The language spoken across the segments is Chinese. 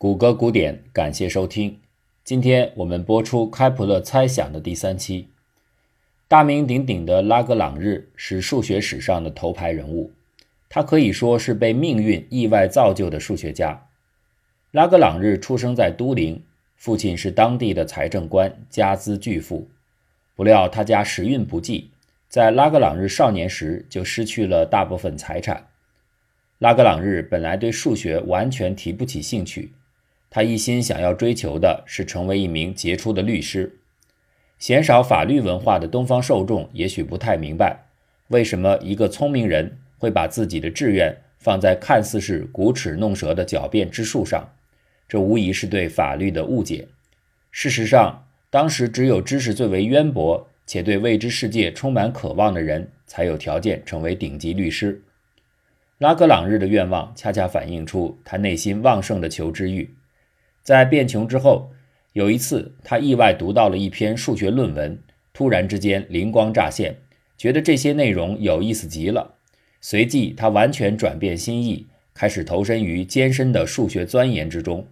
谷歌古典，感谢收听。今天我们播出开普勒猜想的第三期。大名鼎鼎的拉格朗日是数学史上的头牌人物，他可以说是被命运意外造就的数学家。拉格朗日出生在都灵，父亲是当地的财政官，家资巨富。不料他家时运不济，在拉格朗日少年时就失去了大部分财产。拉格朗日本来对数学完全提不起兴趣。他一心想要追求的是成为一名杰出的律师。鲜少法律文化的东方受众也许不太明白，为什么一个聪明人会把自己的志愿放在看似是鼓齿弄舌的狡辩之术上。这无疑是对法律的误解。事实上，当时只有知识最为渊博且对未知世界充满渴望的人，才有条件成为顶级律师。拉格朗日的愿望恰恰反映出他内心旺盛的求知欲。在变穷之后，有一次他意外读到了一篇数学论文，突然之间灵光乍现，觉得这些内容有意思极了。随即他完全转变心意，开始投身于艰深的数学钻研之中。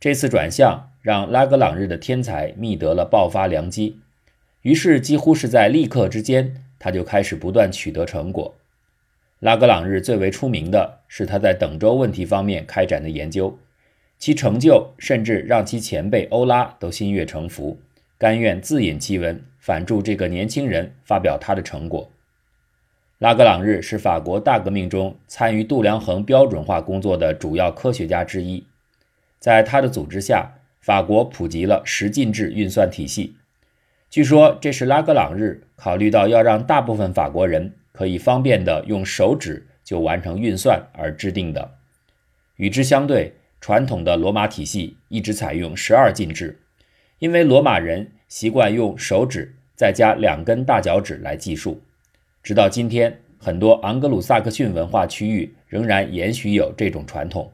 这次转向让拉格朗日的天才觅得了爆发良机，于是几乎是在立刻之间，他就开始不断取得成果。拉格朗日最为出名的是他在等周问题方面开展的研究。其成就甚至让其前辈欧拉都心悦诚服，甘愿自引其文，反助这个年轻人发表他的成果。拉格朗日是法国大革命中参与度量衡标准化工作的主要科学家之一，在他的组织下，法国普及了十进制运算体系。据说这是拉格朗日考虑到要让大部分法国人可以方便地用手指就完成运算而制定的。与之相对，传统的罗马体系一直采用十二进制，因为罗马人习惯用手指再加两根大脚趾来计数。直到今天，很多昂格鲁萨克逊文化区域仍然延续有这种传统。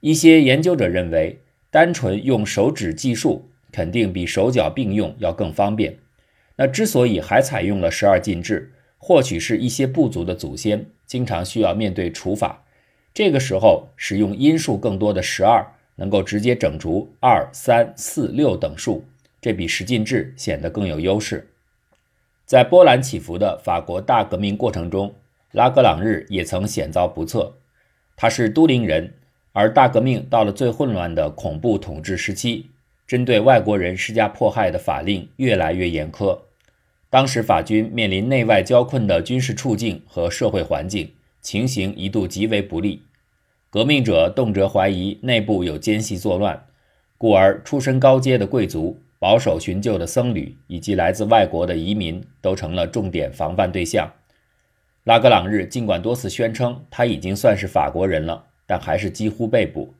一些研究者认为，单纯用手指计数肯定比手脚并用要更方便。那之所以还采用了十二进制，或许是一些部族的祖先经常需要面对除法。这个时候，使用因数更多的十二，能够直接整除二、三、四、六等数，这比十进制显得更有优势。在波澜起伏的法国大革命过程中，拉格朗日也曾险遭不测。他是都灵人，而大革命到了最混乱的恐怖统治时期，针对外国人施加迫害的法令越来越严苛。当时法军面临内外交困的军事处境和社会环境，情形一度极为不利。革命者动辄怀疑内部有奸细作乱，故而出身高阶的贵族、保守寻旧的僧侣以及来自外国的移民都成了重点防范对象。拉格朗日尽管多次宣称他已经算是法国人了，但还是几乎被捕。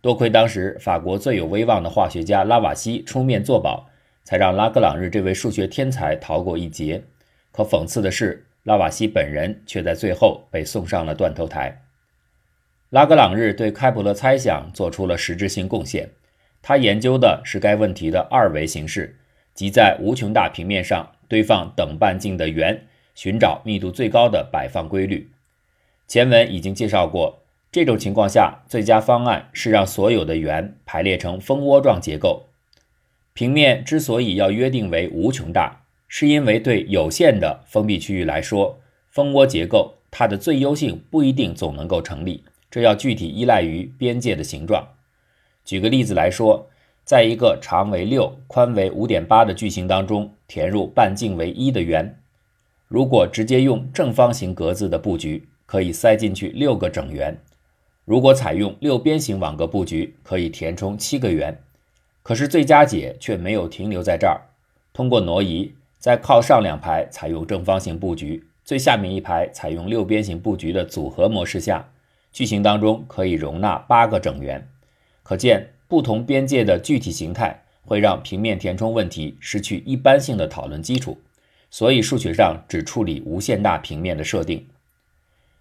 多亏当时法国最有威望的化学家拉瓦锡出面作保，才让拉格朗日这位数学天才逃过一劫。可讽刺的是，拉瓦锡本人却在最后被送上了断头台。拉格朗日对开普勒猜想做出了实质性贡献。他研究的是该问题的二维形式，即在无穷大平面上堆放等半径的圆，寻找密度最高的摆放规律。前文已经介绍过，这种情况下，最佳方案是让所有的圆排列成蜂窝状结构。平面之所以要约定为无穷大，是因为对有限的封闭区域来说，蜂窝结构它的最优性不一定总能够成立。这要具体依赖于边界的形状。举个例子来说，在一个长为六、宽为五点八的矩形当中，填入半径为一的圆。如果直接用正方形格子的布局，可以塞进去六个整圆；如果采用六边形网格布局，可以填充七个圆。可是最佳解却没有停留在这儿。通过挪移，在靠上两排采用正方形布局，最下面一排采用六边形布局的组合模式下。矩形当中可以容纳八个整圆，可见不同边界的具体形态会让平面填充问题失去一般性的讨论基础，所以数学上只处理无限大平面的设定。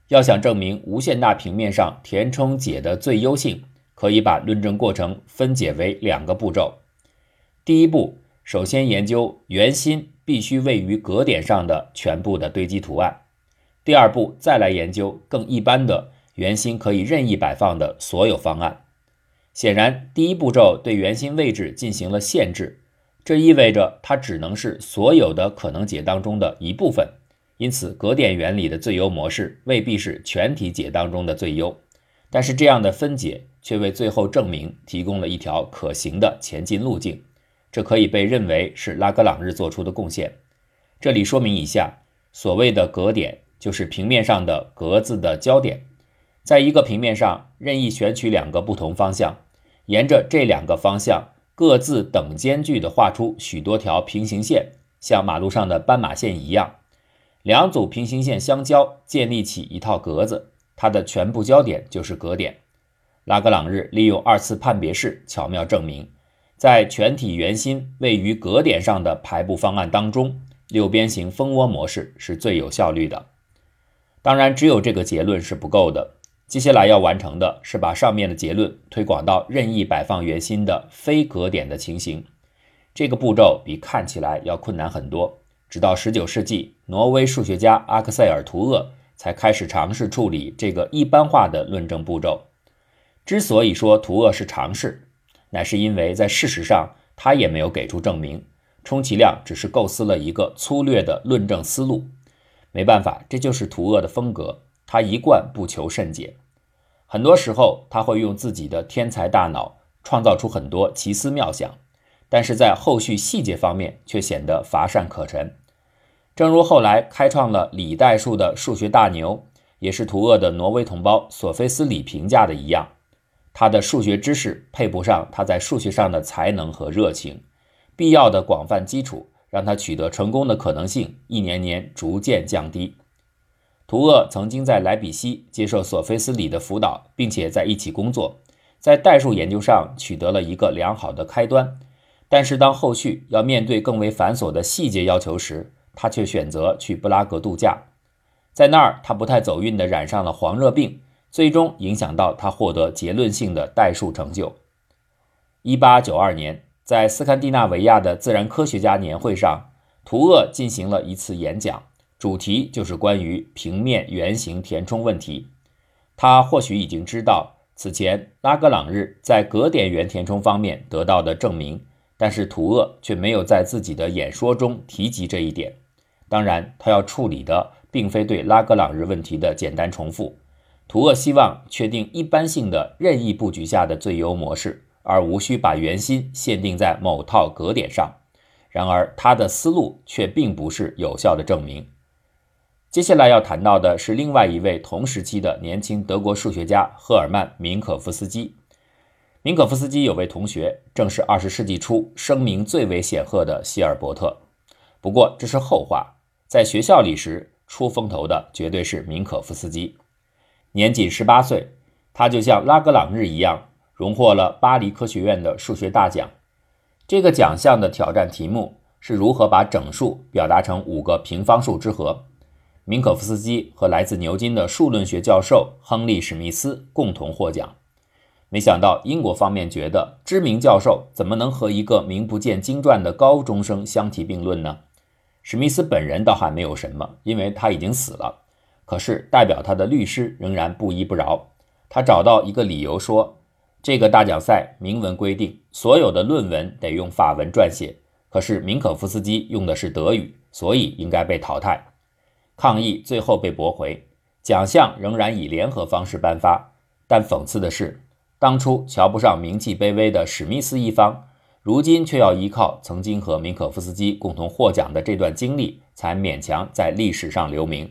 要想证明无限大平面上填充解的最优性，可以把论证过程分解为两个步骤。第一步，首先研究圆心必须位于格点上的全部的堆积图案；第二步，再来研究更一般的。圆心可以任意摆放的所有方案。显然，第一步骤对圆心位置进行了限制，这意味着它只能是所有的可能解当中的一部分。因此，格点原理的最优模式未必是全体解当中的最优。但是，这样的分解却为最后证明提供了一条可行的前进路径。这可以被认为是拉格朗日做出的贡献。这里说明一下，所谓的格点就是平面上的格子的交点，在一个平面上任意选取两个不同方向。沿着这两个方向各自等间距地画出许多条平行线，像马路上的斑马线一样，两组平行线相交，建立起一套格子，它的全部焦点就是格点。拉格朗日利用二次判别式巧妙证明，在全体圆心位于格点上的排布方案当中，六边形蜂窝模式是最有效率的。当然，只有这个结论是不够的。接下来要完成的是把上面的结论推广到任意摆放圆心的非格点的情形。这个步骤比看起来要困难很多。直到19世纪，挪威数学家阿克塞尔·图厄才开始尝试处理这个一般化的论证步骤。之所以说图厄是尝试，乃是因为在事实上他也没有给出证明，充其量只是构思了一个粗略的论证思路。没办法，这就是图厄的风格。他一贯不求甚解，很多时候他会用自己的天才大脑创造出很多奇思妙想，但是在后续细节方面却显得乏善可陈。正如后来开创了李代数的数学大牛，也是图厄的挪威同胞索菲斯里评价的一样，他的数学知识配不上他在数学上的才能和热情，必要的广泛基础让他取得成功的可能性一年年逐渐降低。图厄曾经在莱比锡接受索菲斯里的辅导，并且在一起工作，在代数研究上取得了一个良好的开端。但是，当后续要面对更为繁琐的细节要求时，他却选择去布拉格度假。在那儿，他不太走运地染上了黄热病，最终影响到他获得结论性的代数成就。1892年，在斯堪的纳维亚的自然科学家年会上，图厄进行了一次演讲。主题就是关于平面圆形填充问题。他或许已经知道此前拉格朗日在格点圆填充方面得到的证明，但是图厄却没有在自己的演说中提及这一点。当然，他要处理的并非对拉格朗日问题的简单重复。图厄希望确定一般性的任意布局下的最优模式，而无需把圆心限定在某套格点上。然而，他的思路却并不是有效的证明。接下来要谈到的是另外一位同时期的年轻德国数学家赫尔曼·明可夫斯基。明可夫斯基有位同学，正是20世纪初声名最为显赫的希尔伯特。不过这是后话，在学校里时出风头的绝对是明可夫斯基。年仅18岁，他就像拉格朗日一样，荣获了巴黎科学院的数学大奖。这个奖项的挑战题目是如何把整数表达成五个平方数之和。明可夫斯基和来自牛津的数论学教授亨利·史密斯共同获奖。没想到英国方面觉得，知名教授怎么能和一个名不见经传的高中生相提并论呢？史密斯本人倒还没有什么，因为他已经死了。可是代表他的律师仍然不依不饶。他找到一个理由说，这个大奖赛明文规定，所有的论文得用法文撰写。可是明可夫斯基用的是德语，所以应该被淘汰。抗议最后被驳回，奖项仍然以联合方式颁发。但讽刺的是，当初瞧不上名气卑微的史密斯一方，如今却要依靠曾经和明可夫斯基共同获奖的这段经历，才勉强在历史上留名。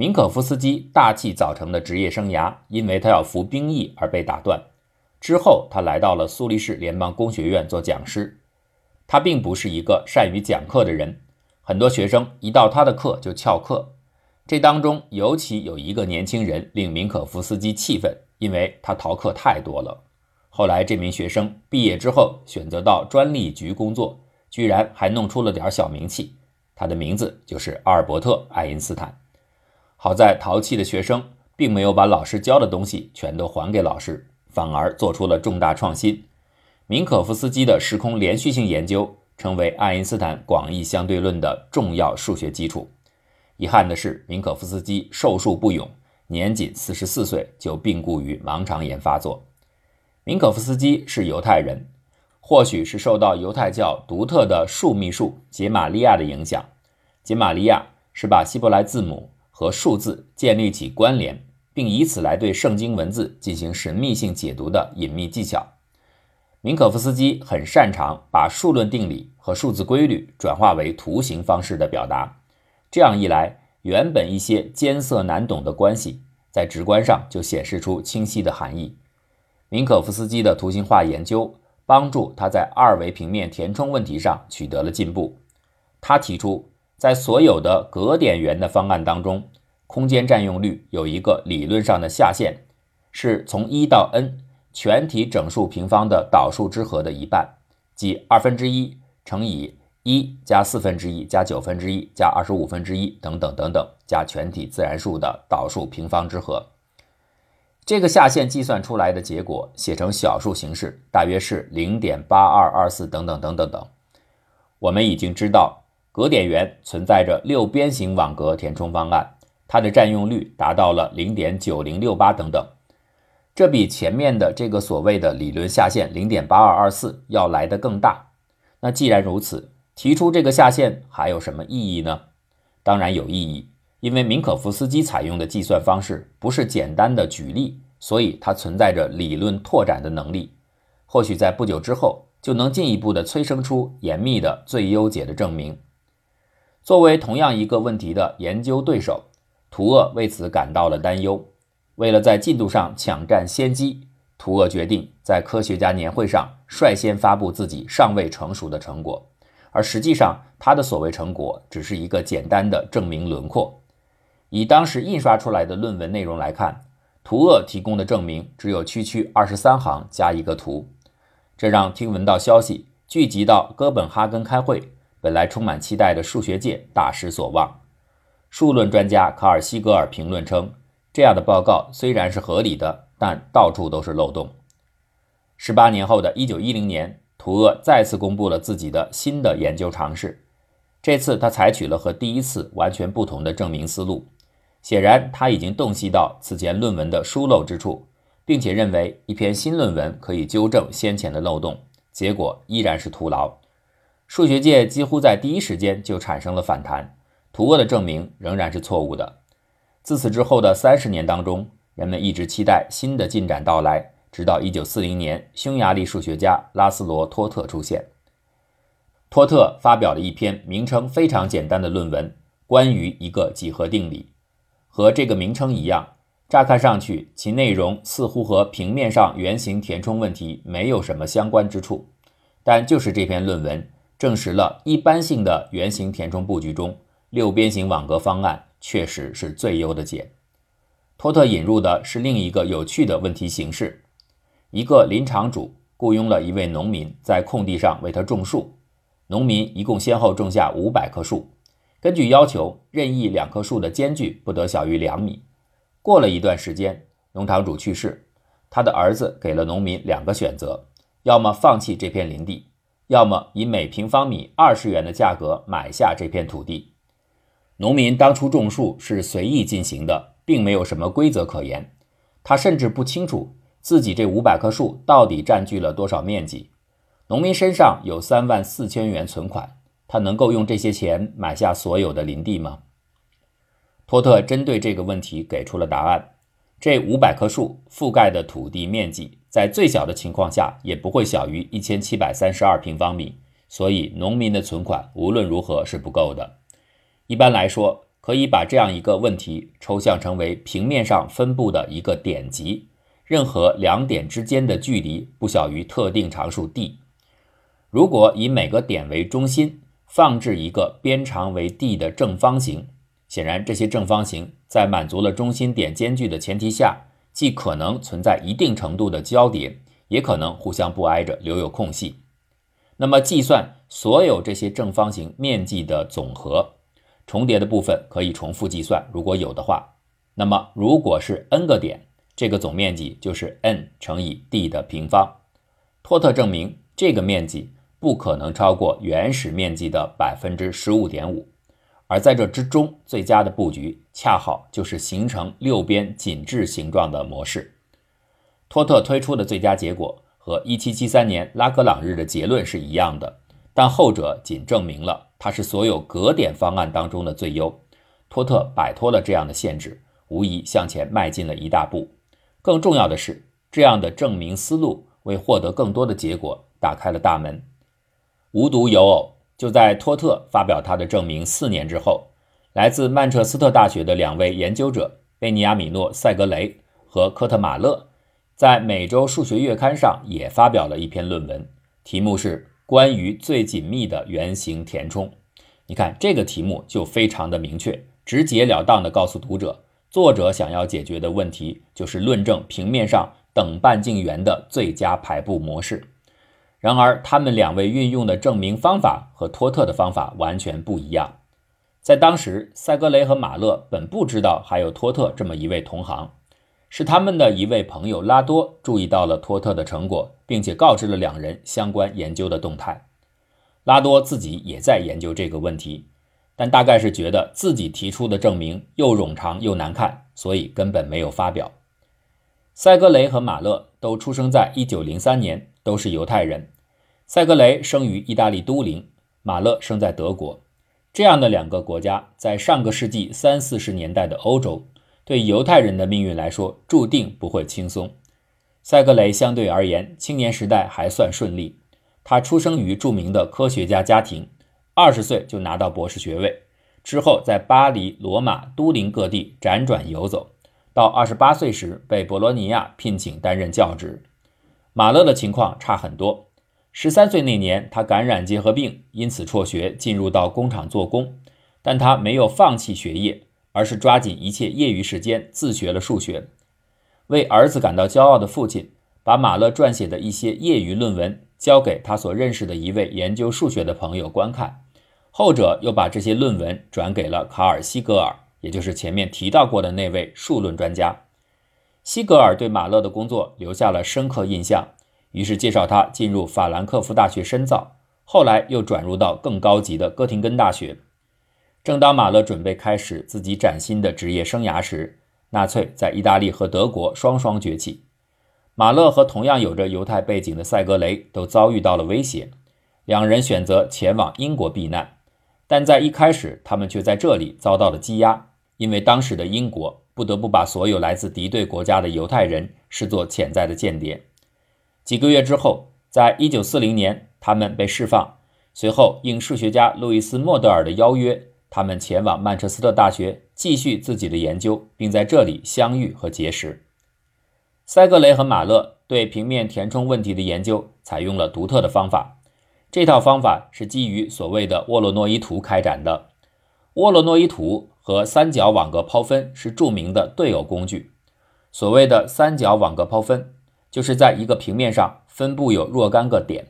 明可夫斯基大器早成的职业生涯，因为他要服兵役而被打断。之后，他来到了苏黎世联邦工学院做讲师。他并不是一个善于讲课的人。很多学生一到他的课就翘课，这当中尤其有一个年轻人令明可夫斯基气愤，因为他逃课太多了。后来这名学生毕业之后选择到专利局工作，居然还弄出了点小名气。他的名字就是阿尔伯特·爱因斯坦。好在淘气的学生并没有把老师教的东西全都还给老师，反而做出了重大创新。明可夫斯基的时空连续性研究。成为爱因斯坦广义相对论的重要数学基础。遗憾的是，明可夫斯基寿数不永，年仅四十四岁就病故于盲肠炎发作。明可夫斯基是犹太人，或许是受到犹太教独特的数秘术杰玛利亚的影响。杰玛利亚是把希伯来字母和数字建立起关联，并以此来对圣经文字进行神秘性解读的隐秘技巧。明可夫斯基很擅长把数论定理和数字规律转化为图形方式的表达，这样一来，原本一些艰涩难懂的关系，在直观上就显示出清晰的含义。明可夫斯基的图形化研究帮助他在二维平面填充问题上取得了进步。他提出，在所有的格点源的方案当中，空间占用率有一个理论上的下限，是从一到 n 全体整数平方的导数之和的一半，即二分之一乘以一加四分之一加九分之一加二十五分之一等等等等加全体自然数的导数平方之和。这个下限计算出来的结果写成小数形式，大约是零点八二二四等等等等等。我们已经知道格点元存在着六边形网格填充方案，它的占用率达到了零点九零六八等等。这比前面的这个所谓的理论下限零点八二二四要来的更大。那既然如此，提出这个下限还有什么意义呢？当然有意义。因为明可夫斯基采用的计算方式不是简单的举例，所以它存在着理论拓展的能力。或许在不久之后就能进一步的催生出严密的最优解的证明。作为同样一个问题的研究对手，图厄为此感到了担忧。为了在进度上抢占先机，图厄决定在科学家年会上率先发布自己尚未成熟的成果，而实际上他的所谓成果只是一个简单的证明轮廓。以当时印刷出来的论文内容来看，图厄提供的证明只有区区二十三行加一个图，这让听闻到消息聚集到哥本哈根开会，本来充满期待的数学界大失所望。数论专家卡尔西格尔评论称，这样的报告虽然是合理的，但到处都是漏洞。十八年后的一九一零年，图厄再次公布了自己的新的研究尝试，这次他采取了和第一次完全不同的证明思路。显然，他已经洞悉到此前论文的疏漏之处，并且认为一篇新论文可以纠正先前的漏洞。结果依然是徒劳。数学界几乎在第一时间就产生了反弹，图厄的证明仍然是错误的。自此之后的三十年当中，人们一直期待新的进展到来，直到1940年，匈牙利数学家拉斯罗·托特出现。托特发表了一篇名称非常简单的论文，关于一个几何定理。和这个名称一样，乍看上去，其内容似乎和平面上圆形填充问题没有什么相关之处。但就是这篇论文证实了一般性的圆形填充布局中，六边形网格方案确实是最优的解。托特引入的是另一个有趣的问题形式：一个林场主雇佣了一位农民在空地上为他种树，农民一共先后种下五百棵树。根据要求，任意两棵树的间距不得小于两米。过了一段时间，农场主去世，他的儿子给了农民两个选择：要么放弃这片林地，要么以每平方米二十元的价格买下这片土地。农民当初种树是随意进行的，并没有什么规则可言。他甚至不清楚自己这五百棵树到底占据了多少面积。农民身上有三万四千元存款。他能够用这些钱买下所有的林地吗？托特针对这个问题给出了答案：这五百棵树覆盖的土地面积，在最小的情况下也不会小于一千七百三十二平方米，所以农民的存款无论如何是不够的。一般来说，可以把这样一个问题抽象成为平面上分布的一个点集，任何两点之间的距离不小于特定常数 d。如果以每个点为中心，放置一个边长为 d 的正方形，显然这些正方形在满足了中心点间距的前提下，既可能存在一定程度的交叠，也可能互相不挨着留有空隙。那么计算所有这些正方形面积的总和，重叠的部分可以重复计算，如果有的话。那么如果是 n 个点，这个总面积就是 n 乘以 d 的平方。托特证明这个面积。不可能超过原始面积的百分之十五点五，而在这之中，最佳的布局恰好就是形成六边紧致形状的模式。托特推出的最佳结果和1773年拉格朗日的结论是一样的，但后者仅证明了它是所有格点方案当中的最优。托特摆脱了这样的限制，无疑向前迈进了一大步。更重要的是，这样的证明思路为获得更多的结果打开了大门。无独有偶，就在托特发表他的证明四年之后，来自曼彻斯特大学的两位研究者贝尼亚米诺·塞格雷和科特马勒，在《每周数学月刊》上也发表了一篇论文，题目是“关于最紧密的圆形填充”。你看，这个题目就非常的明确，直截了当地告诉读者，作者想要解决的问题就是论证平面上等半径圆的最佳排布模式。然而，他们两位运用的证明方法和托特的方法完全不一样。在当时，塞格雷和马勒本不知道还有托特这么一位同行，是他们的一位朋友拉多注意到了托特的成果，并且告知了两人相关研究的动态。拉多自己也在研究这个问题，但大概是觉得自己提出的证明又冗长又难看，所以根本没有发表。塞格雷和马勒都出生在1903年。都是犹太人，塞格雷生于意大利都灵，马勒生在德国。这样的两个国家，在上个世纪三四十年代的欧洲，对犹太人的命运来说，注定不会轻松。塞格雷相对而言，青年时代还算顺利。他出生于著名的科学家家庭，二十岁就拿到博士学位，之后在巴黎、罗马、都灵各地辗转游走，到二十八岁时被博罗尼亚聘请担任教职。马勒的情况差很多。十三岁那年，他感染结核病，因此辍学，进入到工厂做工。但他没有放弃学业，而是抓紧一切业余时间自学了数学。为儿子感到骄傲的父亲，把马勒撰写的一些业余论文交给他所认识的一位研究数学的朋友观看。后者又把这些论文转给了卡尔·西格尔，也就是前面提到过的那位数论专家。西格尔对马勒的工作留下了深刻印象，于是介绍他进入法兰克福大学深造，后来又转入到更高级的哥廷根大学。正当马勒准备开始自己崭新的职业生涯时，纳粹在意大利和德国双双崛起，马勒和同样有着犹太背景的塞格雷都遭遇到了威胁，两人选择前往英国避难，但在一开始，他们却在这里遭到了羁押，因为当时的英国。不得不把所有来自敌对国家的犹太人视作潜在的间谍。几个月之后，在一九四零年，他们被释放。随后，应数学家路易斯·莫德尔的邀约，他们前往曼彻斯特大学继续自己的研究，并在这里相遇和结识。塞格雷和马勒对平面填充问题的研究采用了独特的方法。这套方法是基于所谓的沃洛诺伊图开展的。沃洛诺伊图。和三角网格抛分是著名的对偶工具。所谓的三角网格抛分，就是在一个平面上分布有若干个点，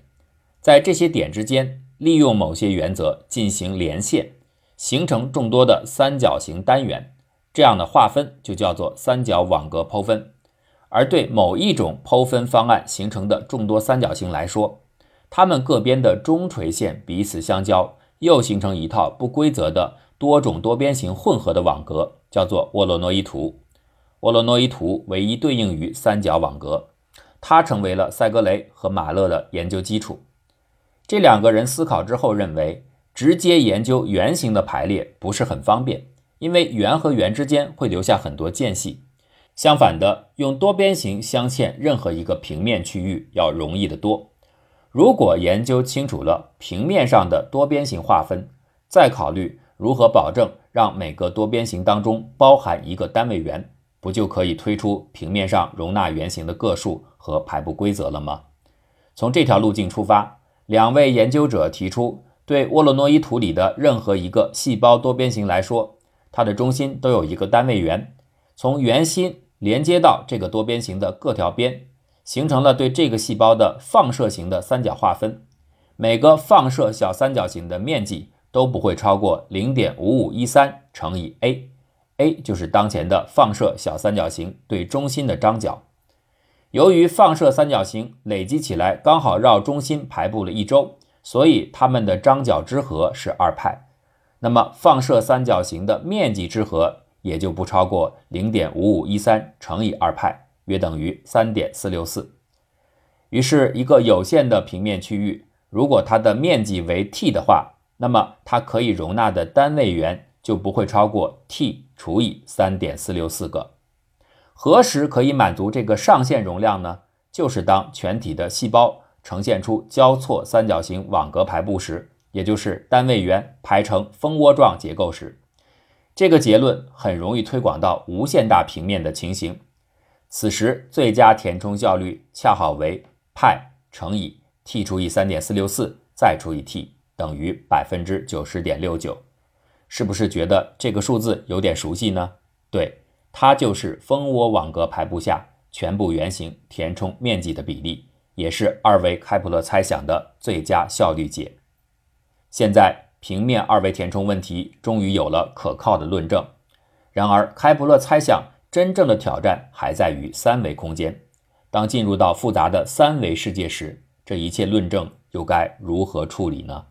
在这些点之间利用某些原则进行连线，形成众多的三角形单元。这样的划分就叫做三角网格抛分。而对某一种剖分方案形成的众多三角形来说，它们各边的中垂线彼此相交，又形成一套不规则的。多种多边形混合的网格叫做沃洛诺伊图，沃洛诺伊图唯一对应于三角网格，它成为了塞格雷和马勒的研究基础。这两个人思考之后认为，直接研究圆形的排列不是很方便，因为圆和圆之间会留下很多间隙。相反的，用多边形镶嵌任何一个平面区域要容易得多。如果研究清楚了平面上的多边形划分，再考虑。如何保证让每个多边形当中包含一个单位圆，不就可以推出平面上容纳圆形的个数和排布规则了吗？从这条路径出发，两位研究者提出，对沃洛诺伊图里的任何一个细胞多边形来说，它的中心都有一个单位圆，从圆心连接到这个多边形的各条边，形成了对这个细胞的放射型的三角划分，每个放射小三角形的面积。都不会超过零点五五一三乘以 a，a 就是当前的放射小三角形对中心的张角。由于放射三角形累积起来刚好绕中心排布了一周，所以它们的张角之和是二派。那么放射三角形的面积之和也就不超过零点五五一三乘以二派，约等于三点四六四。于是，一个有限的平面区域，如果它的面积为 t 的话，那么它可以容纳的单位元就不会超过 t 除以三点四六四个。何时可以满足这个上限容量呢？就是当全体的细胞呈现出交错三角形网格排布时，也就是单位元排成蜂窝状结构时。这个结论很容易推广到无限大平面的情形。此时最佳填充效率恰好为派乘以 t 除以三点四六四再除以 t。等于百分之九十点六九，是不是觉得这个数字有点熟悉呢？对，它就是蜂窝网格排布下全部圆形填充面积的比例，也是二维开普勒猜想的最佳效率解。现在平面二维填充问题终于有了可靠的论证。然而，开普勒猜想真正的挑战还在于三维空间。当进入到复杂的三维世界时，这一切论证又该如何处理呢？